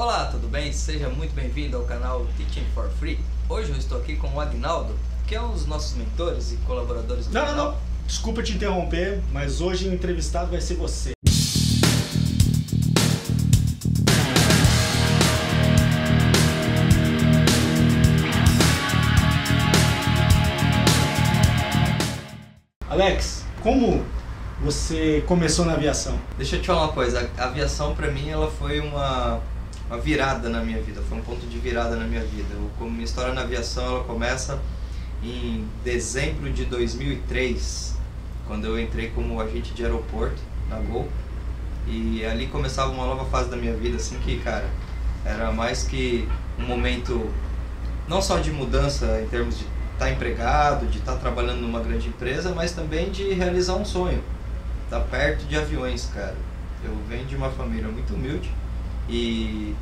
Olá, tudo bem? Seja muito bem-vindo ao canal Teaching for Free. Hoje eu estou aqui com o Agnaldo, que é um dos nossos mentores e colaboradores do Não, não, canal. não. Desculpa te interromper, mas hoje o entrevistado vai ser você. Alex, como você começou na aviação? Deixa eu te falar uma coisa, a aviação pra mim ela foi uma, uma virada na minha vida, foi um ponto de virada na minha vida. Eu, minha história na aviação ela começa em dezembro de 2003, quando eu entrei como agente de aeroporto na Gol. E ali começava uma nova fase da minha vida, assim que, cara, era mais que um momento não só de mudança em termos de estar empregado, de estar trabalhando numa grande empresa, mas também de realizar um sonho. Estar perto de aviões, cara. Eu venho de uma família muito humilde e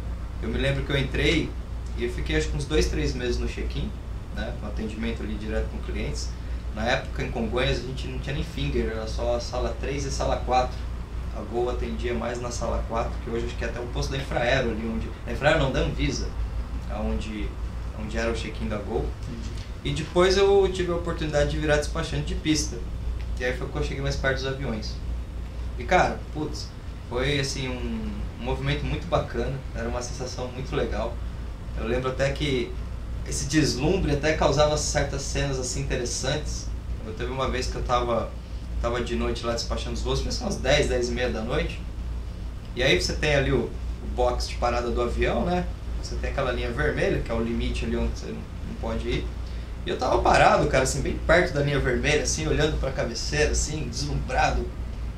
eu me lembro que eu entrei e eu fiquei acho que uns dois, três meses no check-in, né, com atendimento ali direto com clientes. Na época em Congonhas a gente não tinha nem finger, era só a sala 3 e sala 4. A Gol atendia mais na sala 4, que hoje acho que é até um posto da Infraero ali onde. Da Infraero não, da Anvisa, onde, onde era o check-in da Gol. E depois eu tive a oportunidade de virar despachante de pista. E aí foi quando eu cheguei mais perto dos aviões. E cara, putz, foi assim um, um movimento muito bacana, era uma sensação muito legal. Eu lembro até que esse deslumbre até causava certas cenas assim interessantes. Eu teve uma vez que eu tava, tava de noite lá despachando os voos, são umas 10, 10 e meia da noite. E aí você tem ali o, o box de parada do avião, né? Você tem aquela linha vermelha, que é o limite ali onde você não, não pode ir. E eu tava parado, cara, assim, bem perto da linha vermelha, assim, olhando pra cabeceira, assim, deslumbrado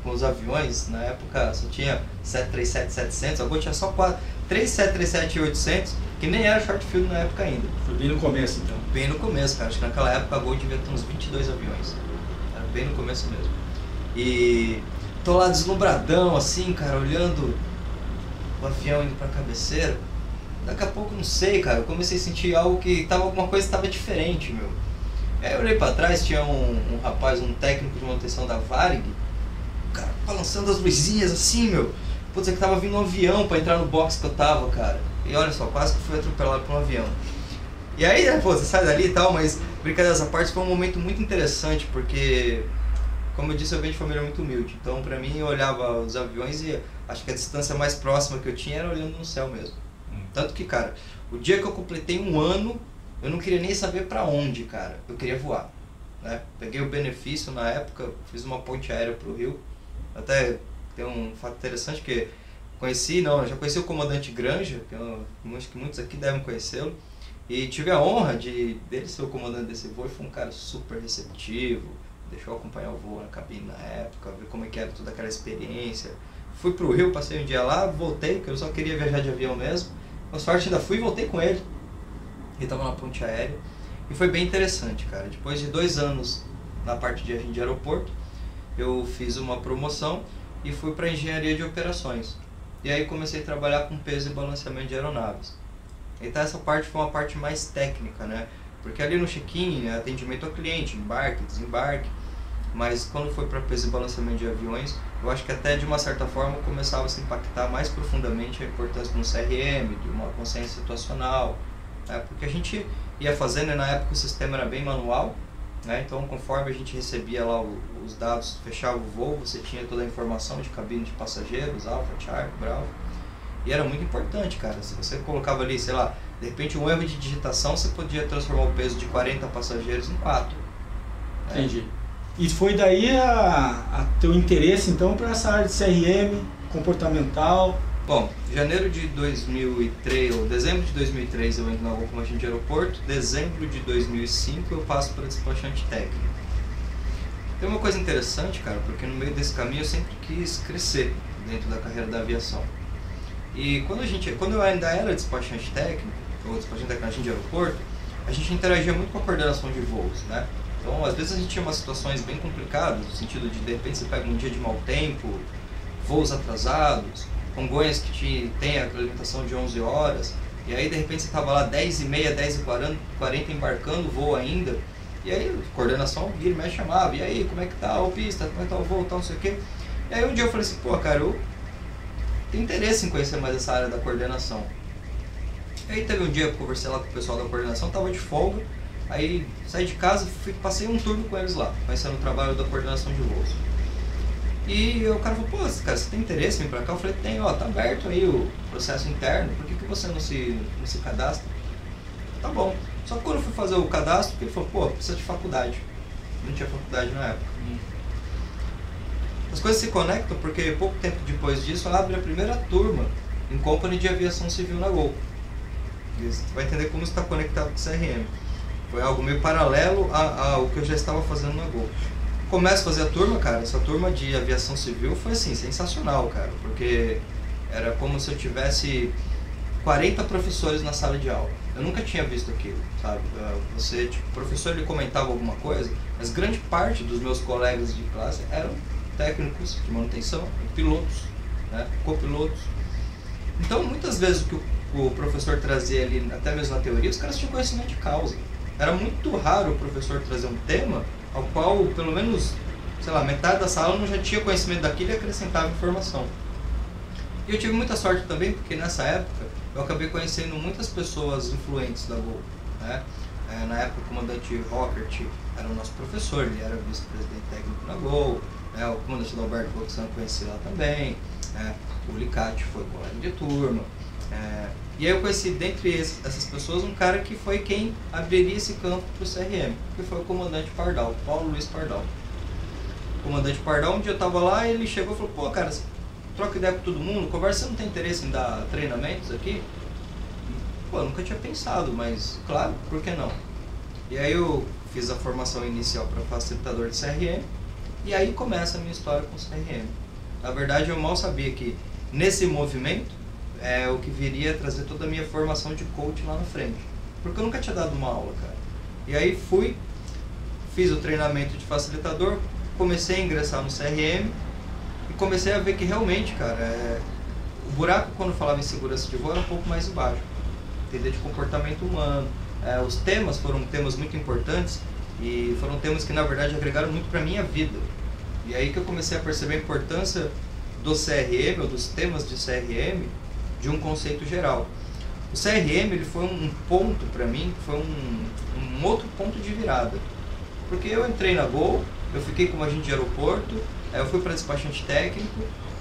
os aviões. Na época só tinha 737-700, a Gol tinha só 4, 3 737-800, que nem era short field na época ainda. Foi bem no começo, então. Bem no começo, cara. Acho que naquela época a Gol devia ter uns 22 aviões. Era bem no começo mesmo. E tô lá deslumbradão, assim, cara, olhando o avião indo pra cabeceira. Daqui a pouco, não sei, cara, eu comecei a sentir algo que tava, alguma coisa estava diferente, meu. Aí eu olhei pra trás, tinha um, um rapaz, um técnico de manutenção da Varig, balançando as luzinhas assim, meu. Putz, é que tava vindo um avião pra entrar no box que eu tava, cara. E olha só, quase que fui atropelado por um avião. E aí, né, pô, você sai dali e tal, mas brincadeiras à parte, foi um momento muito interessante, porque, como eu disse, eu venho de família muito humilde. Então, pra mim, eu olhava os aviões e acho que a distância mais próxima que eu tinha era olhando no céu mesmo. Tanto que, cara, o dia que eu completei um ano, eu não queria nem saber pra onde, cara. Eu queria voar. Né? Peguei o benefício na época, fiz uma ponte aérea pro Rio. Até tem um fato interessante que conheci, não, já conheci o comandante Granja, que eu, acho que muitos aqui devem conhecê-lo. E tive a honra de dele ser o comandante desse voo e foi um cara super receptivo, deixou acompanhar o voo na cabine na época, ver como é que era toda aquela experiência. Fui pro Rio, passei um dia lá, voltei, porque eu só queria viajar de avião mesmo. Com sorte ainda fui e voltei com ele. Ele tava na ponte aérea. E foi bem interessante, cara. Depois de dois anos na parte de de aeroporto, eu fiz uma promoção e fui para engenharia de operações. E aí comecei a trabalhar com peso e balanceamento de aeronaves. Então essa parte foi uma parte mais técnica, né? Porque ali no check-in é atendimento ao cliente, embarque, desembarque. Mas quando foi para peso e balanceamento de aviões, eu acho que até de uma certa forma começava a se impactar mais profundamente a importância de um CRM, de uma consciência situacional. Né? Porque a gente ia fazendo e na época o sistema era bem manual, né? então conforme a gente recebia lá os dados, fechava o voo, você tinha toda a informação de cabine de passageiros, Alfa, Charlie, Bravo. E era muito importante, cara. Se você colocava ali, sei lá, de repente um erro de digitação, você podia transformar o peso de 40 passageiros em 4. né? Entendi. E foi daí a, a teu interesse, então, para essa área de CRM, comportamental. Bom, janeiro de 2003, ou dezembro de 2003 eu entro na agente de aeroporto, dezembro de 2005 eu passo para despachante técnico. Tem uma coisa interessante, cara, porque no meio desse caminho eu sempre quis crescer dentro da carreira da aviação. E quando a gente, quando eu ainda era despachante técnico, ou despachante técnico de aeroporto, a gente interagia muito com a coordenação de voos, né? Então, às vezes a gente tinha umas situações bem complicadas, no sentido de, de repente, você pega um dia de mau tempo, voos atrasados, Congonhas que te, tem a alimentação de 11 horas, e aí, de repente, você estava lá 10 e meia, 10 e 40, 40 embarcando o voo ainda, e aí, coordenação vira e mexe chamava, e aí, como é que tá a pista, como é que tá o voo, tal, não sei o quê. E aí, um dia eu falei assim, pô, cara, eu tenho interesse em conhecer mais essa área da coordenação. Aí teve um dia que eu conversei lá com o pessoal da coordenação, tava de folga, aí saí de casa, fui, passei um turno com eles lá, conhecendo o trabalho da coordenação de voos. E o cara falou, pô, cara, você tem interesse em vir pra cá? Eu falei, tem, ó, tá aberto aí o processo interno, por que, que você não se, não se cadastra? Tá bom. Só que quando eu fui fazer o cadastro, ele falou, pô, precisa de faculdade. Não tinha faculdade na época. As coisas se conectam porque pouco tempo depois disso abre a primeira turma em Company de Aviação Civil na Gol. Você vai entender como está conectado com o CRM. Foi algo meio paralelo ao que eu já estava fazendo na Gol. Começo a fazer a turma, cara, essa turma de aviação civil foi assim, sensacional, cara, porque era como se eu tivesse 40 professores na sala de aula. Eu nunca tinha visto aquilo, sabe? Ah, você, tipo, o professor ele comentava alguma coisa, mas grande parte dos meus colegas de classe eram técnicos de manutenção, pilotos, né? copilotos. Então, muitas vezes o que o professor trazia ali, até mesmo na teoria, os caras tinham conhecimento de causa. Era muito raro o professor trazer um tema ao qual, pelo menos, sei lá, metade da sala não já tinha conhecimento daquilo e acrescentava informação. E eu tive muita sorte também, porque nessa época eu acabei conhecendo muitas pessoas influentes da Gol. Né? É, na época o comandante Rockert era o nosso professor, ele era vice-presidente técnico na Gol, né? o comandante Alberto Boxan eu conheci lá também, né? o Licati foi colega de turma. É, e aí eu conheci, dentre essas pessoas, um cara que foi quem abriria esse campo para o CRM, que foi o comandante Pardal, Paulo Luiz Pardal. O comandante Pardal, um dia eu estava lá ele chegou e falou, pô cara, troca ideia com todo mundo, conversa, você não tem interesse em dar treinamentos aqui? Pô, eu nunca tinha pensado, mas claro, por que não? E aí eu fiz a formação inicial para facilitador de CRM, e aí começa a minha história com o CRM. Na verdade, eu mal sabia que nesse movimento é o que viria a trazer toda a minha formação de coach lá na frente. Porque eu nunca tinha dado uma aula, cara. E aí fui, fiz o treinamento de facilitador, comecei a ingressar no CRM e comecei a ver que realmente, cara, é, o buraco quando falava em segurança de voo era um pouco mais embaixo. Entender de comportamento humano. É, os temas foram temas muito importantes e foram temas que na verdade agregaram muito para minha vida. E aí que eu comecei a perceber a importância do CRM ou dos temas de CRM de um conceito geral. O CRM ele foi um ponto para mim, foi um, um outro ponto de virada. Porque eu entrei na Gol, eu fiquei como agente de aeroporto, eu fui para despachante técnico,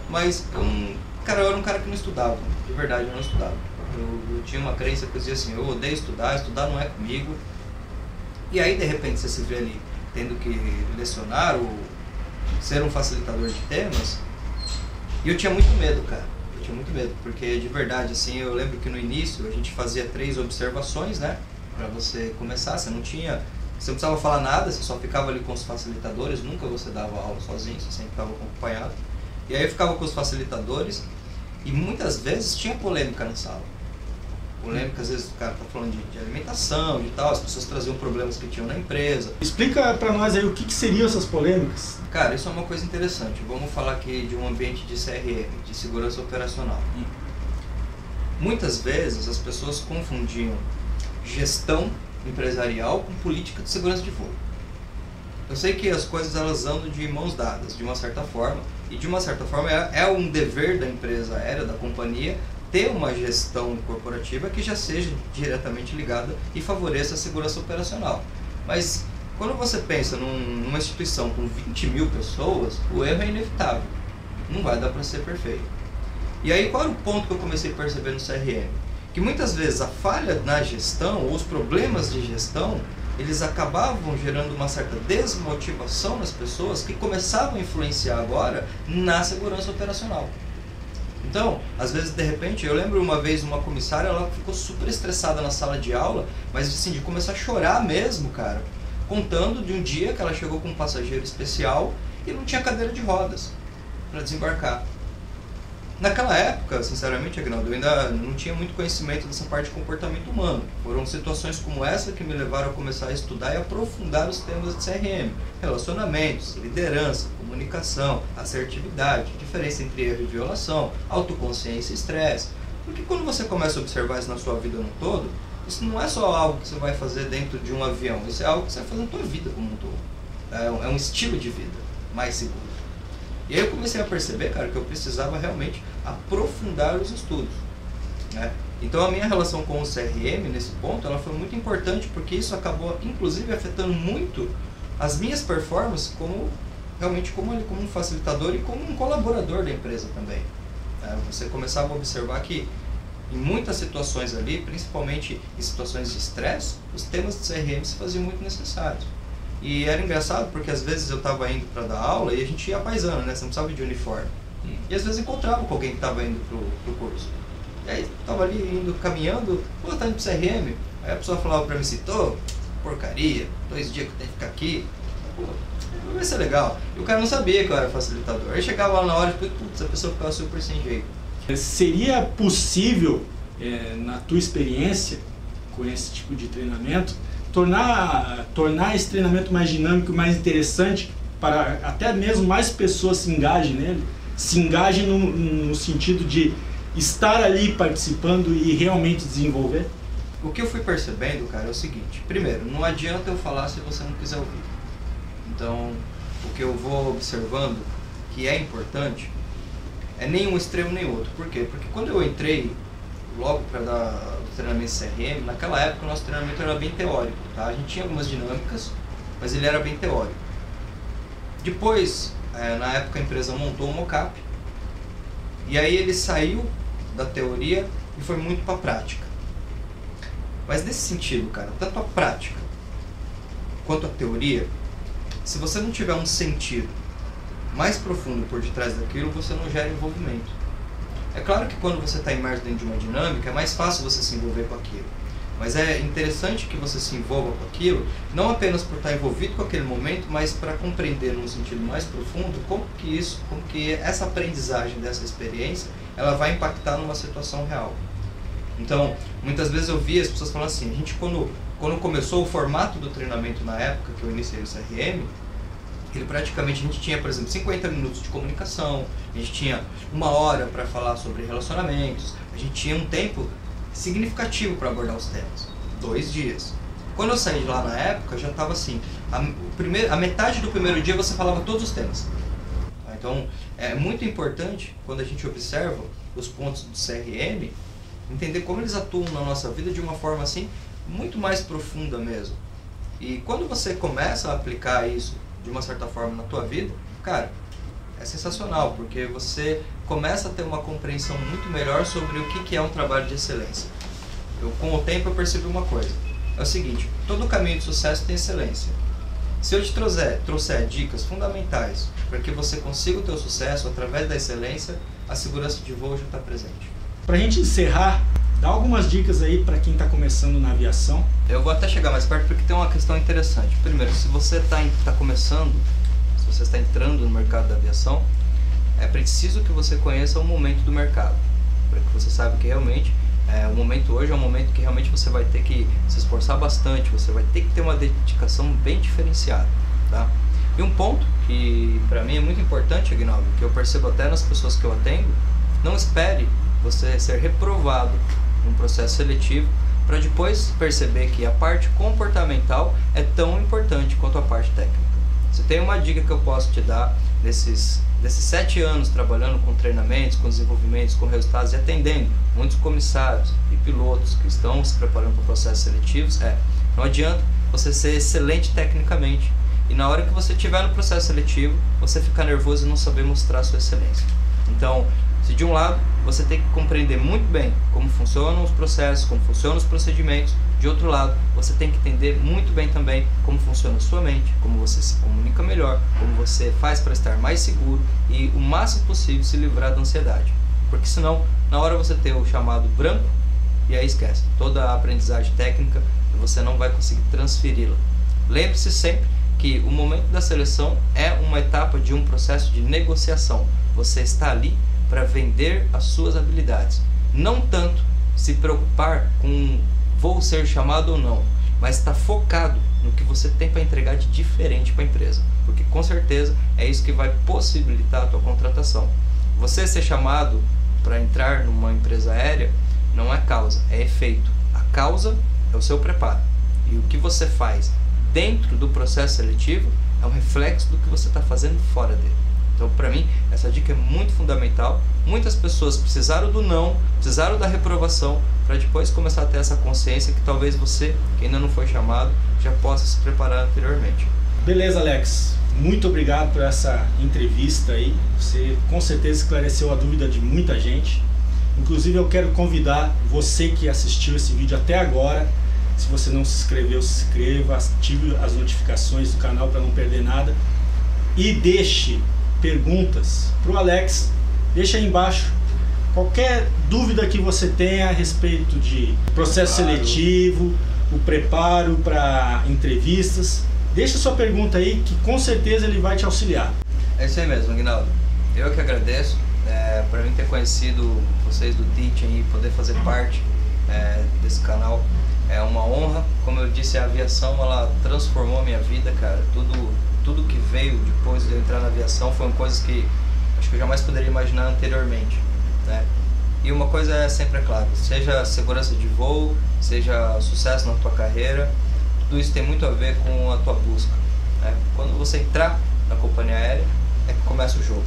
mas eu, cara, eu era um cara que não estudava, de verdade, eu não estudava. Eu, eu tinha uma crença que eu dizia assim, eu odeio estudar, estudar não é comigo. E aí, de repente, você se vê ali tendo que lecionar ou ser um facilitador de temas, e eu tinha muito medo, cara tinha muito medo, porque de verdade, assim, eu lembro que no início a gente fazia três observações, né? Para você começar, você não tinha, você não precisava falar nada, você só ficava ali com os facilitadores, nunca você dava aula sozinho, você sempre estava acompanhado. E aí eu ficava com os facilitadores e muitas vezes tinha polêmica na sala polêmica, às vezes o cara tá falando de, de, alimentação, de tal, as pessoas traziam problemas que tinham na empresa. Explica para nós aí o que, que, seriam essas polêmicas. Cara, isso é uma coisa interessante. Vamos falar aqui de um ambiente de CRM, de segurança operacional. Hum. Muitas vezes as pessoas confundiam gestão empresarial com política de segurança de voo. Eu sei que as coisas elas andam de mãos dadas, de uma certa forma, e de uma certa forma é, é um dever da empresa aérea, da companhia, ter uma gestão corporativa que já seja diretamente ligada e favoreça a segurança operacional. Mas quando você pensa num, numa instituição com 20 mil pessoas, o erro é inevitável. Não vai dar para ser perfeito. E aí qual era o ponto que eu comecei a perceber no CRM? Que muitas vezes a falha na gestão ou os problemas de gestão eles acabavam gerando uma certa desmotivação nas pessoas que começavam a influenciar agora na segurança operacional. Então, às vezes, de repente, eu lembro uma vez uma comissária, ela ficou super estressada na sala de aula, mas assim, de começar a chorar mesmo, cara, contando de um dia que ela chegou com um passageiro especial e não tinha cadeira de rodas para desembarcar. Naquela época, sinceramente, Agnaldo, eu ainda não tinha muito conhecimento dessa parte de comportamento humano. Foram situações como essa que me levaram a começar a estudar e aprofundar os temas de CRM, relacionamentos, liderança, comunicação, assertividade, diferença entre erro e violação, autoconsciência e estresse. Porque quando você começa a observar isso na sua vida no todo, isso não é só algo que você vai fazer dentro de um avião, isso é algo que você vai fazer na sua vida como um todo. É um é estilo de vida mais seguro. E aí eu comecei a perceber, cara, que eu precisava realmente aprofundar os estudos. Né? Então a minha relação com o CRM nesse ponto, ela foi muito importante porque isso acabou inclusive afetando muito as minhas performances como realmente como, como um facilitador e como um colaborador da empresa também. É, você começava a observar que em muitas situações ali, principalmente em situações de estresse, os temas de CRM se faziam muito necessários. E era engraçado porque às vezes eu estava indo para dar aula e a gente ia paisando, né? Você não precisava de uniforme. E às vezes encontrava com alguém que estava indo pro, pro curso. E aí tava ali indo, caminhando, pô, tá indo pro CRM. Aí a pessoa falava pra mim assim, tô, porcaria, dois dias que eu tenho que ficar aqui. Pô, vai ser legal. E o cara não sabia que eu era facilitador. Aí chegava lá na hora e putz, a pessoa ficava super sem jeito. Seria possível, é, na tua experiência com esse tipo de treinamento, tornar, tornar esse treinamento mais dinâmico, mais interessante, para até mesmo mais pessoas se engajem nele? Se engajem no, no sentido de estar ali participando e realmente desenvolver? O que eu fui percebendo, cara, é o seguinte: primeiro, não adianta eu falar se você não quiser ouvir. Então, o que eu vou observando que é importante é nem um extremo nem outro. Por quê? Porque quando eu entrei logo para dar o treinamento CRM, naquela época o nosso treinamento era bem teórico, tá? A gente tinha algumas dinâmicas, mas ele era bem teórico. Depois, é, na época a empresa montou o mocap e aí ele saiu da teoria e foi muito para a prática. Mas nesse sentido, cara, tanto a prática quanto a teoria, se você não tiver um sentido mais profundo por detrás daquilo, você não gera envolvimento. É claro que quando você está imerso dentro de uma dinâmica, é mais fácil você se envolver com aquilo. Mas é interessante que você se envolva com aquilo, não apenas por estar envolvido com aquele momento, mas para compreender num sentido mais profundo como que isso, como que essa aprendizagem dessa experiência, ela vai impactar numa situação real. Então, muitas vezes eu vi as pessoas falando assim, a gente quando, quando começou o formato do treinamento na época que eu iniciei o CRM, ele praticamente a gente tinha, por exemplo, 50 minutos de comunicação, a gente tinha uma hora para falar sobre relacionamentos, a gente tinha um tempo significativo para abordar os temas, dois dias. Quando eu saí de lá na época, já estava assim, a, primeiro, a metade do primeiro dia você falava todos os temas. Então, é muito importante, quando a gente observa os pontos do CRM, entender como eles atuam na nossa vida de uma forma assim, muito mais profunda mesmo. E quando você começa a aplicar isso de uma certa forma na tua vida, cara, é sensacional, porque você começa a ter uma compreensão muito melhor sobre o que é um trabalho de excelência. Eu, com o tempo eu percebi uma coisa, é o seguinte, todo caminho de sucesso tem excelência. Se eu te trouxer, trouxer dicas fundamentais para que você consiga o teu sucesso através da excelência, a segurança de voo já está presente. Para a gente encerrar, dá algumas dicas aí para quem está começando na aviação. Eu vou até chegar mais perto porque tem uma questão interessante. Primeiro, se você está tá começando, se você está entrando no mercado da aviação, é preciso que você conheça o momento do mercado, para que você saiba que realmente é, o momento hoje é um momento que realmente você vai ter que se esforçar bastante, você vai ter que ter uma dedicação bem diferenciada, tá? E um ponto que para mim é muito importante, Agnaldo, que eu percebo até nas pessoas que eu atendo, não espere você ser reprovado num processo seletivo para depois perceber que a parte comportamental é tão importante quanto a parte técnica. Se tem uma dica que eu posso te dar desses desses sete anos trabalhando com treinamentos, com desenvolvimentos, com resultados e atendendo muitos comissários e pilotos que estão se preparando para processos seletivos, é não adianta você ser excelente tecnicamente e na hora que você estiver no processo seletivo, você ficar nervoso e não saber mostrar sua excelência. Então, se de um lado você tem que compreender muito bem como funcionam os processos, como funcionam os procedimentos, de outro lado você tem que entender muito bem também como funciona a sua mente, como você se comunica melhor, como você faz para estar mais seguro e o máximo possível se livrar da ansiedade. Porque senão, na hora você ter o chamado branco, e aí esquece, toda a aprendizagem técnica você não vai conseguir transferi-la. Lembre-se sempre que o momento da seleção é uma etapa de um processo de negociação. Você está ali para vender as suas habilidades. Não tanto se preocupar com vou ser chamado ou não, mas está focado no que você tem para entregar de diferente para a empresa, porque com certeza é isso que vai possibilitar a tua contratação. Você ser chamado para entrar numa empresa aérea não é causa, é efeito. A causa é o seu preparo. E o que você faz dentro do processo seletivo é um reflexo do que você está fazendo fora dele. Então, para mim, essa dica é muito fundamental. Muitas pessoas precisaram do não, precisaram da reprovação para depois começar a ter essa consciência que talvez você, que ainda não foi chamado, já possa se preparar anteriormente. Beleza, Alex. Muito obrigado por essa entrevista aí. Você com certeza esclareceu a dúvida de muita gente. Inclusive eu quero convidar você que assistiu esse vídeo até agora, se você não se inscreveu, se inscreva, ative as notificações do canal para não perder nada e deixe perguntas para o Alex. Deixa aí embaixo qualquer dúvida que você tenha a respeito de processo preparo. seletivo, o preparo para entrevistas. Deixa sua pergunta aí que com certeza ele vai te auxiliar. É isso aí mesmo, Aguinaldo. Eu que agradeço é, para mim ter conhecido vocês do Teaching e poder fazer parte é, desse canal. É uma honra, como eu disse, a aviação ela transformou a minha vida, cara. Tudo, tudo que veio depois de eu entrar na aviação foram coisas que acho que eu jamais poderia imaginar anteriormente. Né? E uma coisa é sempre é claro, seja segurança de voo, seja sucesso na tua carreira, tudo isso tem muito a ver com a tua busca. Né? Quando você entrar na companhia aérea, é que começa o jogo.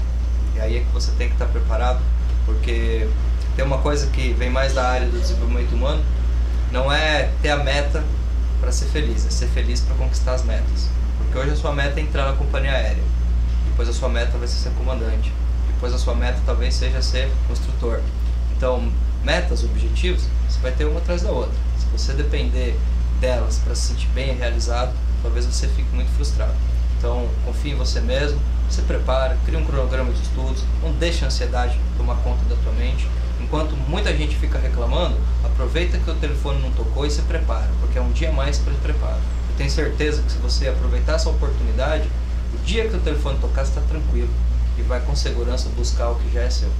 E aí é que você tem que estar preparado, porque tem uma coisa que vem mais da área do desenvolvimento humano, não é ter a meta para ser feliz, é ser feliz para conquistar as metas. Porque hoje a sua meta é entrar na companhia aérea, depois a sua meta vai ser ser comandante, depois a sua meta talvez seja ser construtor. Então, metas, objetivos, você vai ter uma atrás da outra. Se você depender delas para se sentir bem realizado, talvez você fique muito frustrado. Então, confie em você mesmo, se prepara, cria um cronograma de estudos, não deixe a ansiedade tomar conta da tua mente. Enquanto muita gente fica reclamando, aproveita que o telefone não tocou e se prepara, porque é um dia mais para se preparar. Tenho certeza que se você aproveitar essa oportunidade, o dia que o telefone tocar, você está tranquilo e vai com segurança buscar o que já é seu.